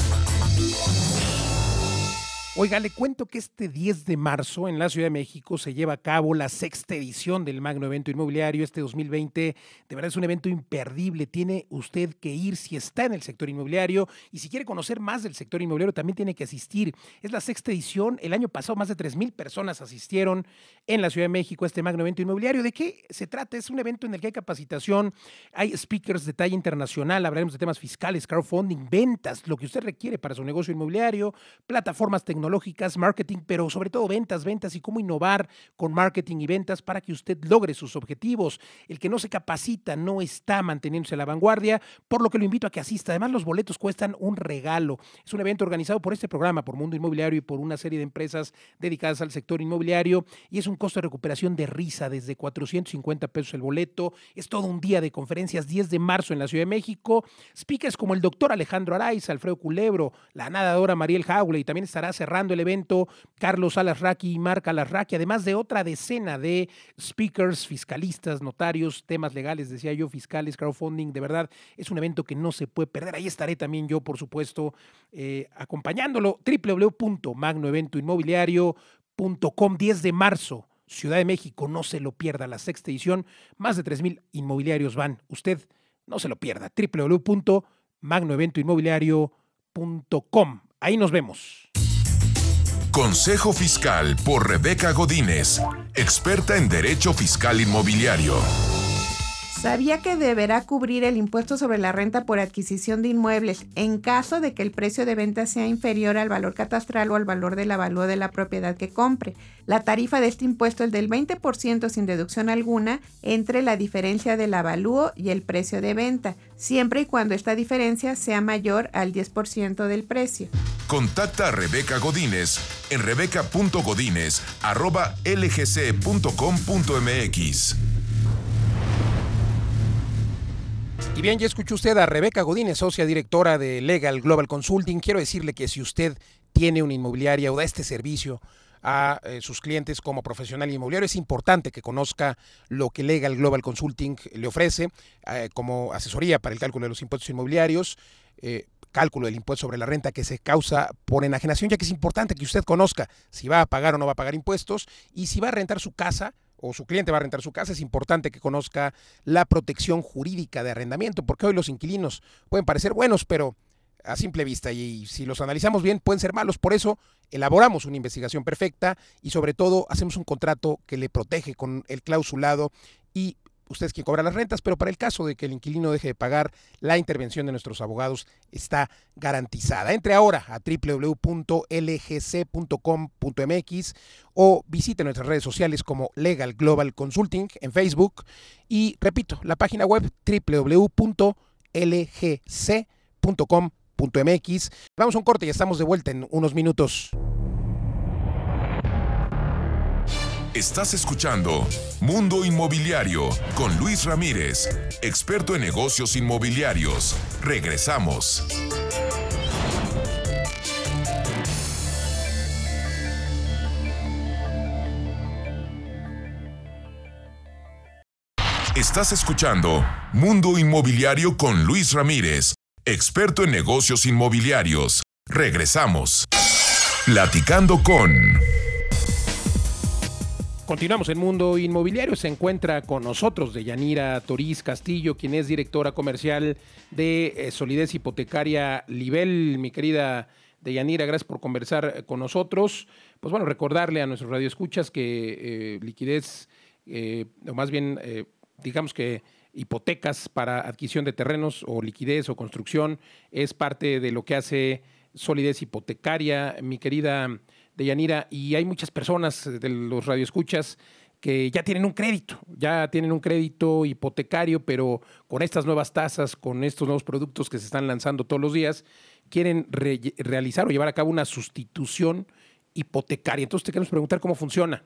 Oiga, le cuento que este 10 de marzo en la Ciudad de México se lleva a cabo la sexta edición del Magno Evento Inmobiliario. Este 2020 de verdad es un evento imperdible. Tiene usted que ir si está en el sector inmobiliario y si quiere conocer más del sector inmobiliario también tiene que asistir. Es la sexta edición. El año pasado más de 3 mil personas asistieron en la Ciudad de México a este Magno Evento Inmobiliario. ¿De qué se trata? Es un evento en el que hay capacitación, hay speakers de talla internacional, hablaremos de temas fiscales, crowdfunding, ventas, lo que usted requiere para su negocio inmobiliario, plataformas tecnológicas tecnológicas, marketing, pero sobre todo ventas, ventas y cómo innovar con marketing y ventas para que usted logre sus objetivos. El que no se capacita no está manteniéndose a la vanguardia, por lo que lo invito a que asista. Además, los boletos cuestan un regalo. Es un evento organizado por este programa, por Mundo Inmobiliario y por una serie de empresas dedicadas al sector inmobiliario y es un costo de recuperación de risa desde 450 pesos el boleto. Es todo un día de conferencias, 10 de marzo en la Ciudad de México. Speakers como el doctor Alejandro Araiz, Alfredo Culebro, la nadadora Mariel Jaule y también estará cerrado el evento Carlos Alasraqui y Marc Alasraqui, además de otra decena de speakers, fiscalistas, notarios, temas legales, decía yo, fiscales, crowdfunding. De verdad, es un evento que no se puede perder. Ahí estaré también yo, por supuesto, eh, acompañándolo. www.magnoeventoinmobiliario.com 10 de marzo. Ciudad de México, no se lo pierda, la sexta edición, más de 3.000 inmobiliarios van. Usted no se lo pierda, www.magnoeventoinmobiliario.com. Ahí nos vemos. Consejo Fiscal por Rebeca Godínez, experta en Derecho Fiscal Inmobiliario. Sabía que deberá cubrir el impuesto sobre la renta por adquisición de inmuebles en caso de que el precio de venta sea inferior al valor catastral o al valor del avalúo de la propiedad que compre. La tarifa de este impuesto es del 20% sin deducción alguna entre la diferencia del avalúo y el precio de venta, siempre y cuando esta diferencia sea mayor al 10% del precio. Contacta a Rebeca Godínez en rebeca.godínez.lgc.com.mx. Y bien, ya escuchó usted a Rebeca Godínez, socia directora de Legal Global Consulting. Quiero decirle que si usted tiene una inmobiliaria o da este servicio a eh, sus clientes como profesional inmobiliario, es importante que conozca lo que Legal Global Consulting le ofrece eh, como asesoría para el cálculo de los impuestos inmobiliarios. Eh, cálculo del impuesto sobre la renta que se causa por enajenación, ya que es importante que usted conozca si va a pagar o no va a pagar impuestos y si va a rentar su casa o su cliente va a rentar su casa, es importante que conozca la protección jurídica de arrendamiento, porque hoy los inquilinos pueden parecer buenos, pero a simple vista y si los analizamos bien pueden ser malos. Por eso elaboramos una investigación perfecta y sobre todo hacemos un contrato que le protege con el clausulado y usted es quien cobra las rentas, pero para el caso de que el inquilino deje de pagar, la intervención de nuestros abogados está garantizada. Entre ahora a www.lgc.com.mx o visite nuestras redes sociales como Legal Global Consulting en Facebook y repito, la página web www.lgc.com.mx. Vamos a un corte y estamos de vuelta en unos minutos. Estás escuchando Mundo Inmobiliario con Luis Ramírez, experto en negocios inmobiliarios. Regresamos. Estás escuchando Mundo Inmobiliario con Luis Ramírez, experto en negocios inmobiliarios. Regresamos. Platicando con... Continuamos en Mundo Inmobiliario. Se encuentra con nosotros de Yanira Toriz Castillo, quien es directora comercial de eh, Solidez Hipotecaria Libel. Mi querida Deyanira, gracias por conversar eh, con nosotros. Pues bueno, recordarle a nuestros radioescuchas que eh, liquidez, o más bien, digamos que hipotecas para adquisición de terrenos o liquidez o construcción es parte de lo que hace Solidez Hipotecaria. Mi querida Yanira, y hay muchas personas de los radioescuchas que ya tienen un crédito, ya tienen un crédito hipotecario, pero con estas nuevas tasas, con estos nuevos productos que se están lanzando todos los días, quieren realizar o llevar a cabo una sustitución hipotecaria. Entonces te queremos preguntar cómo funciona.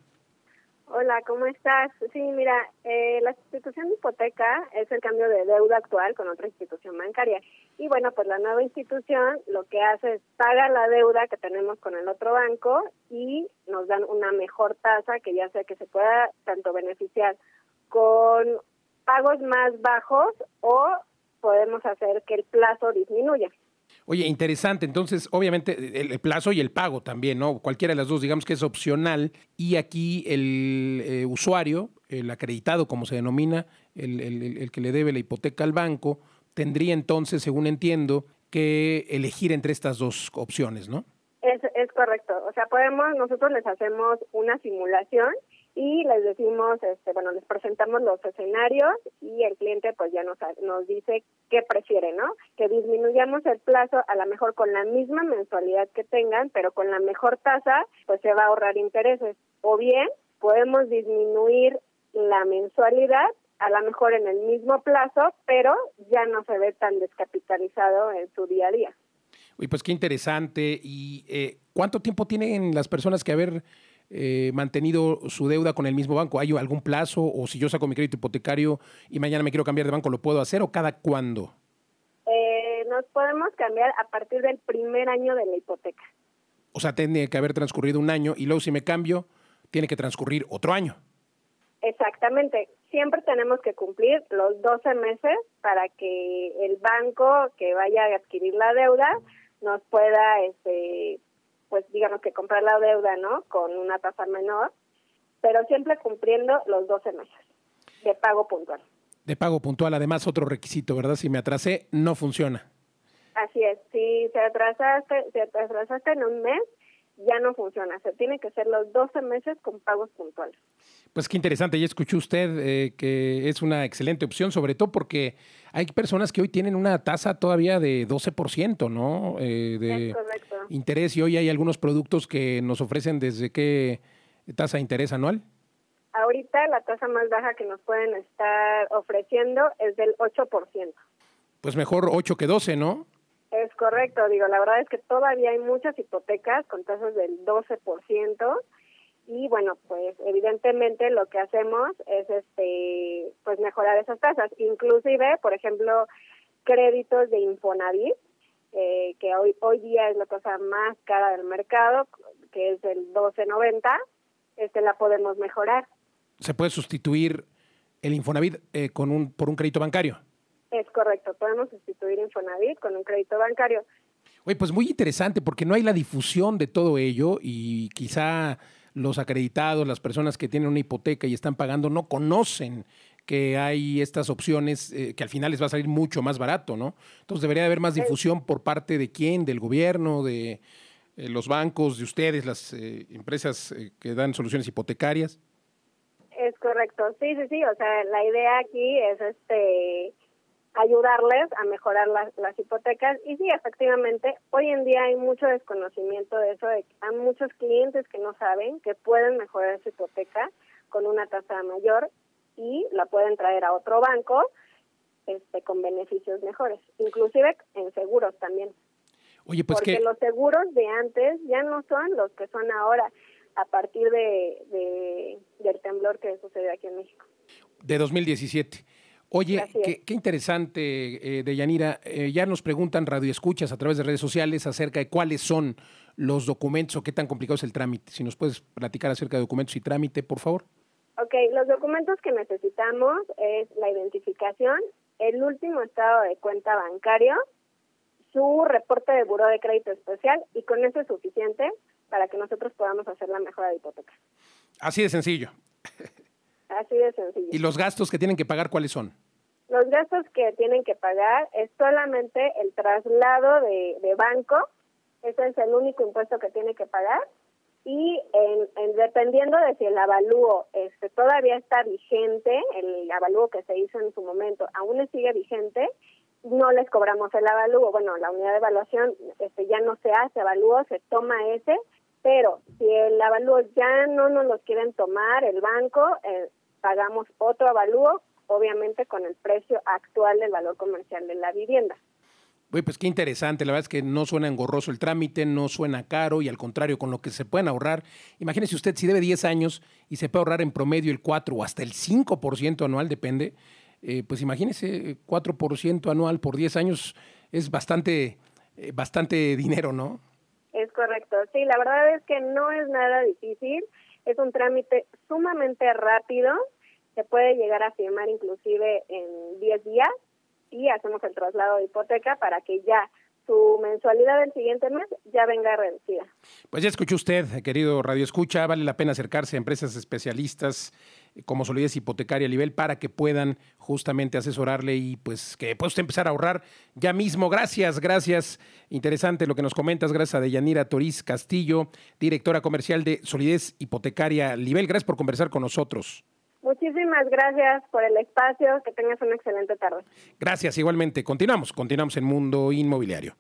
Hola, ¿cómo estás? Sí, mira, eh, la sustitución de hipoteca es el cambio de deuda actual con otra institución bancaria. Y bueno, pues la nueva institución lo que hace es paga la deuda que tenemos con el otro banco y nos dan una mejor tasa que ya sea que se pueda tanto beneficiar con pagos más bajos o podemos hacer que el plazo disminuya. Oye, interesante. Entonces, obviamente, el plazo y el pago también, ¿no? Cualquiera de las dos, digamos que es opcional. Y aquí el eh, usuario, el acreditado, como se denomina, el, el, que le debe la hipoteca al banco, tendría entonces, según entiendo, que elegir entre estas dos opciones, ¿no? Es, es correcto. O sea, podemos, nosotros les hacemos una simulación y les decimos, este, bueno, les presentamos los escenarios y el cliente pues ya nos, nos dice qué prefiere, ¿no? Que disminuyamos el plazo a lo mejor con la misma mensualidad que tengan, pero con la mejor tasa, pues se va a ahorrar intereses. O bien podemos disminuir la mensualidad a lo mejor en el mismo plazo, pero ya no se ve tan descapitalizado en su día a día. Uy, pues qué interesante. ¿Y eh, cuánto tiempo tienen las personas que haber eh, mantenido su deuda con el mismo banco? ¿Hay algún plazo? ¿O si yo saco mi crédito hipotecario y mañana me quiero cambiar de banco, lo puedo hacer? ¿O cada cuándo? Eh, nos podemos cambiar a partir del primer año de la hipoteca. O sea, tiene que haber transcurrido un año y luego si me cambio, tiene que transcurrir otro año. Exactamente. Siempre tenemos que cumplir los 12 meses para que el banco que vaya a adquirir la deuda nos pueda este, pues digamos que comprar la deuda, ¿no? Con una tasa menor, pero siempre cumpliendo los 12 meses de pago puntual. De pago puntual, además otro requisito, ¿verdad? Si me atrasé, no funciona. Así es, si se atrasaste, si atrasaste en un mes, ya no funciona. Se tiene que ser los 12 meses con pagos puntuales. Pues qué interesante, ya escuchó usted eh, que es una excelente opción, sobre todo porque hay personas que hoy tienen una tasa todavía de 12%, ¿no? Eh, de interés y hoy hay algunos productos que nos ofrecen desde qué tasa de interés anual. Ahorita la tasa más baja que nos pueden estar ofreciendo es del 8%. Pues mejor 8 que 12, ¿no? Es correcto, digo, la verdad es que todavía hay muchas hipotecas con tasas del 12% y bueno, pues evidentemente lo que hacemos es este pues mejorar esas tasas, inclusive, por ejemplo, créditos de Infonavit, eh, que hoy hoy día es la tasa más cara del mercado, que es del 12.90, este la podemos mejorar. ¿Se puede sustituir el Infonavit eh, con un por un crédito bancario? Es correcto, podemos sustituir Infonavit con un crédito bancario. Oye, pues muy interesante porque no hay la difusión de todo ello y quizá los acreditados, las personas que tienen una hipoteca y están pagando, no conocen que hay estas opciones eh, que al final les va a salir mucho más barato, ¿no? Entonces debería haber más difusión por parte de quién, del gobierno, de eh, los bancos, de ustedes, las eh, empresas que dan soluciones hipotecarias. Es correcto, sí, sí, sí, o sea, la idea aquí es este ayudarles a mejorar las, las hipotecas. Y sí, efectivamente, hoy en día hay mucho desconocimiento de eso, de hay muchos clientes que no saben que pueden mejorar su hipoteca con una tasa mayor y la pueden traer a otro banco este con beneficios mejores, inclusive en seguros también. Oye, pues Porque los seguros de antes ya no son los que son ahora a partir de, de del temblor que sucedió aquí en México. De 2017. Oye, qué, interesante, eh, Deyanira. Eh, ya nos preguntan radioescuchas a través de redes sociales acerca de cuáles son los documentos o qué tan complicado es el trámite. Si nos puedes platicar acerca de documentos y trámite, por favor. Ok, los documentos que necesitamos es la identificación, el último estado de cuenta bancario, su reporte de buro de crédito especial y con eso es suficiente para que nosotros podamos hacer la mejora de hipoteca. Así de sencillo. Así de sencillo. ¿Y los gastos que tienen que pagar cuáles son? Los gastos que tienen que pagar es solamente el traslado de, banco, ese es el único impuesto que tiene que pagar y en, dependiendo de si el avalúo este todavía está vigente, el avalúo que se hizo en su momento aún sigue vigente, no les cobramos el avalúo. Bueno, la unidad de evaluación este ya no se hace avalúo, se toma ese, pero si el avalúo ya no nos lo quieren tomar el banco, eh, pagamos otro avalúo, obviamente con el precio actual del valor comercial de la vivienda. Uy, pues qué interesante, la verdad es que no suena engorroso el trámite, no suena caro y al contrario, con lo que se pueden ahorrar. Imagínese usted si debe 10 años y se puede ahorrar en promedio el 4 o hasta el 5% anual, depende, eh, pues imagínese 4% anual por 10 años es bastante, eh, bastante dinero, ¿no? Es correcto, sí, la verdad es que no es nada difícil, es un trámite sumamente rápido se puede llegar a firmar inclusive en 10 días y hacemos el traslado de hipoteca para que ya su mensualidad del siguiente mes ya venga reducida. Pues ya escuchó usted, querido Radio Escucha, vale la pena acercarse a empresas especialistas como solidez hipotecaria a nivel para que puedan justamente asesorarle y pues que pueda usted empezar a ahorrar ya mismo. Gracias, gracias. Interesante lo que nos comentas. Gracias a Deyanira Toriz Castillo, directora comercial de Solidez Hipotecaria Nivel. Gracias por conversar con nosotros. Muchísimas gracias por el espacio. Que tengas una excelente tarde. Gracias, igualmente. Continuamos, continuamos en Mundo Inmobiliario.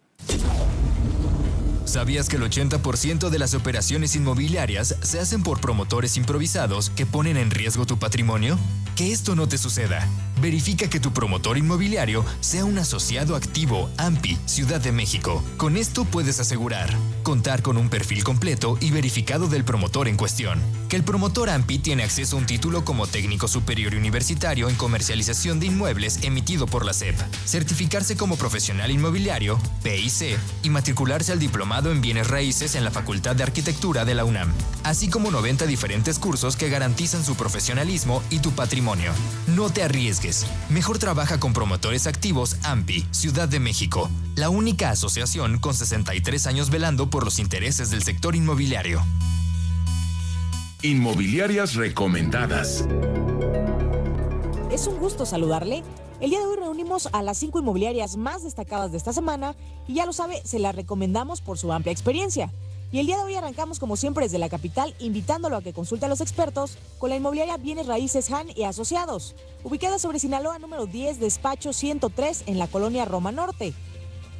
¿Sabías que el 80% de las operaciones inmobiliarias se hacen por promotores improvisados que ponen en riesgo tu patrimonio? Que esto no te suceda. Verifica que tu promotor inmobiliario sea un asociado activo AMPI Ciudad de México. Con esto puedes asegurar contar con un perfil completo y verificado del promotor en cuestión. Que el promotor AMPI tiene acceso a un título como técnico superior universitario en comercialización de inmuebles emitido por la SEP. Certificarse como profesional inmobiliario, PIC, y matricularse al diplomado en bienes raíces en la Facultad de Arquitectura de la UNAM. Así como 90 diferentes cursos que garantizan su profesionalismo y tu patrimonio. No te arriesgues. Mejor trabaja con promotores activos AMPI, Ciudad de México. La única asociación con 63 años velando por los intereses del sector inmobiliario. Inmobiliarias recomendadas. Es un gusto saludarle. El día de hoy reunimos a las cinco inmobiliarias más destacadas de esta semana y ya lo sabe, se las recomendamos por su amplia experiencia. Y el día de hoy arrancamos como siempre desde la capital, invitándolo a que consulte a los expertos con la inmobiliaria Bienes Raíces Han y Asociados, ubicada sobre Sinaloa número 10, despacho 103 en la colonia Roma Norte.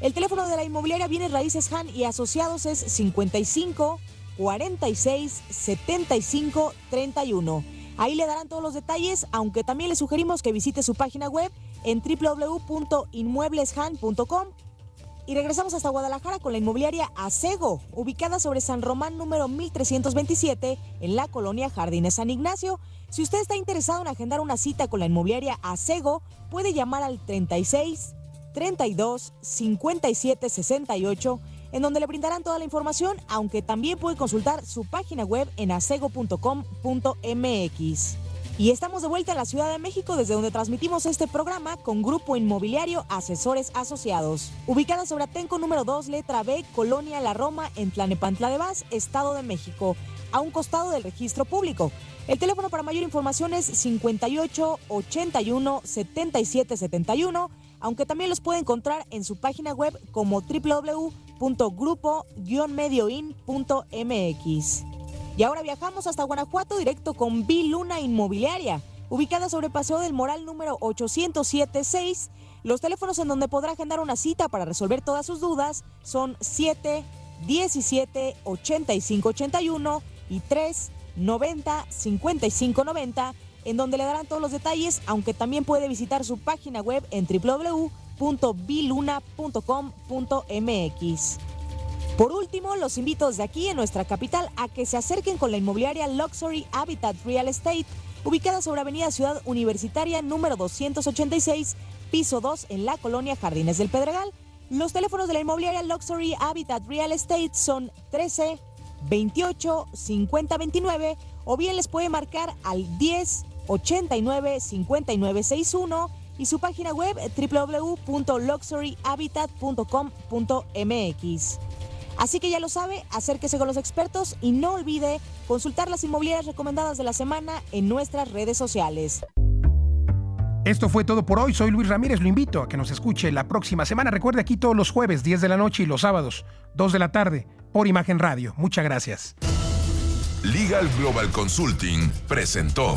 El teléfono de la inmobiliaria Bienes Raíces Han y Asociados es 55 46 75 31. Ahí le darán todos los detalles, aunque también le sugerimos que visite su página web en www.inmuebleshan.com y regresamos hasta Guadalajara con la inmobiliaria Acego, ubicada sobre San Román número 1327 en la colonia Jardines San Ignacio. Si usted está interesado en agendar una cita con la inmobiliaria Acego, puede llamar al 36 32 57 68 en donde le brindarán toda la información, aunque también puede consultar su página web en acego.com.mx. Y estamos de vuelta en la Ciudad de México, desde donde transmitimos este programa con Grupo Inmobiliario Asesores Asociados. Ubicada sobre Atenco número 2, letra B, Colonia La Roma, en Tlanepantla de Vaz, Estado de México, a un costado del registro público. El teléfono para mayor información es 58 81 77 71, aunque también los puede encontrar en su página web como www.grupo-medioin.mx. Y ahora viajamos hasta Guanajuato directo con Luna Inmobiliaria, ubicada sobre Paseo del Moral número 807-6. Los teléfonos en donde podrá agendar una cita para resolver todas sus dudas son 7 17 85 81 y 3 90 55 90, en donde le darán todos los detalles, aunque también puede visitar su página web en www.biluna.com.mx. Por último, los invito desde aquí en nuestra capital a que se acerquen con la inmobiliaria Luxury Habitat Real Estate, ubicada sobre Avenida Ciudad Universitaria número 286, piso 2 en la colonia Jardines del Pedregal. Los teléfonos de la inmobiliaria Luxury Habitat Real Estate son 13 28 50 29 o bien les puede marcar al 10 89 59 61 y su página web www.luxuryhabitat.com.mx. Así que ya lo sabe, acérquese con los expertos y no olvide consultar las inmobiliarias recomendadas de la semana en nuestras redes sociales. Esto fue todo por hoy. Soy Luis Ramírez. Lo invito a que nos escuche la próxima semana. Recuerde aquí todos los jueves, 10 de la noche y los sábados, 2 de la tarde, por Imagen Radio. Muchas gracias. Legal Global Consulting presentó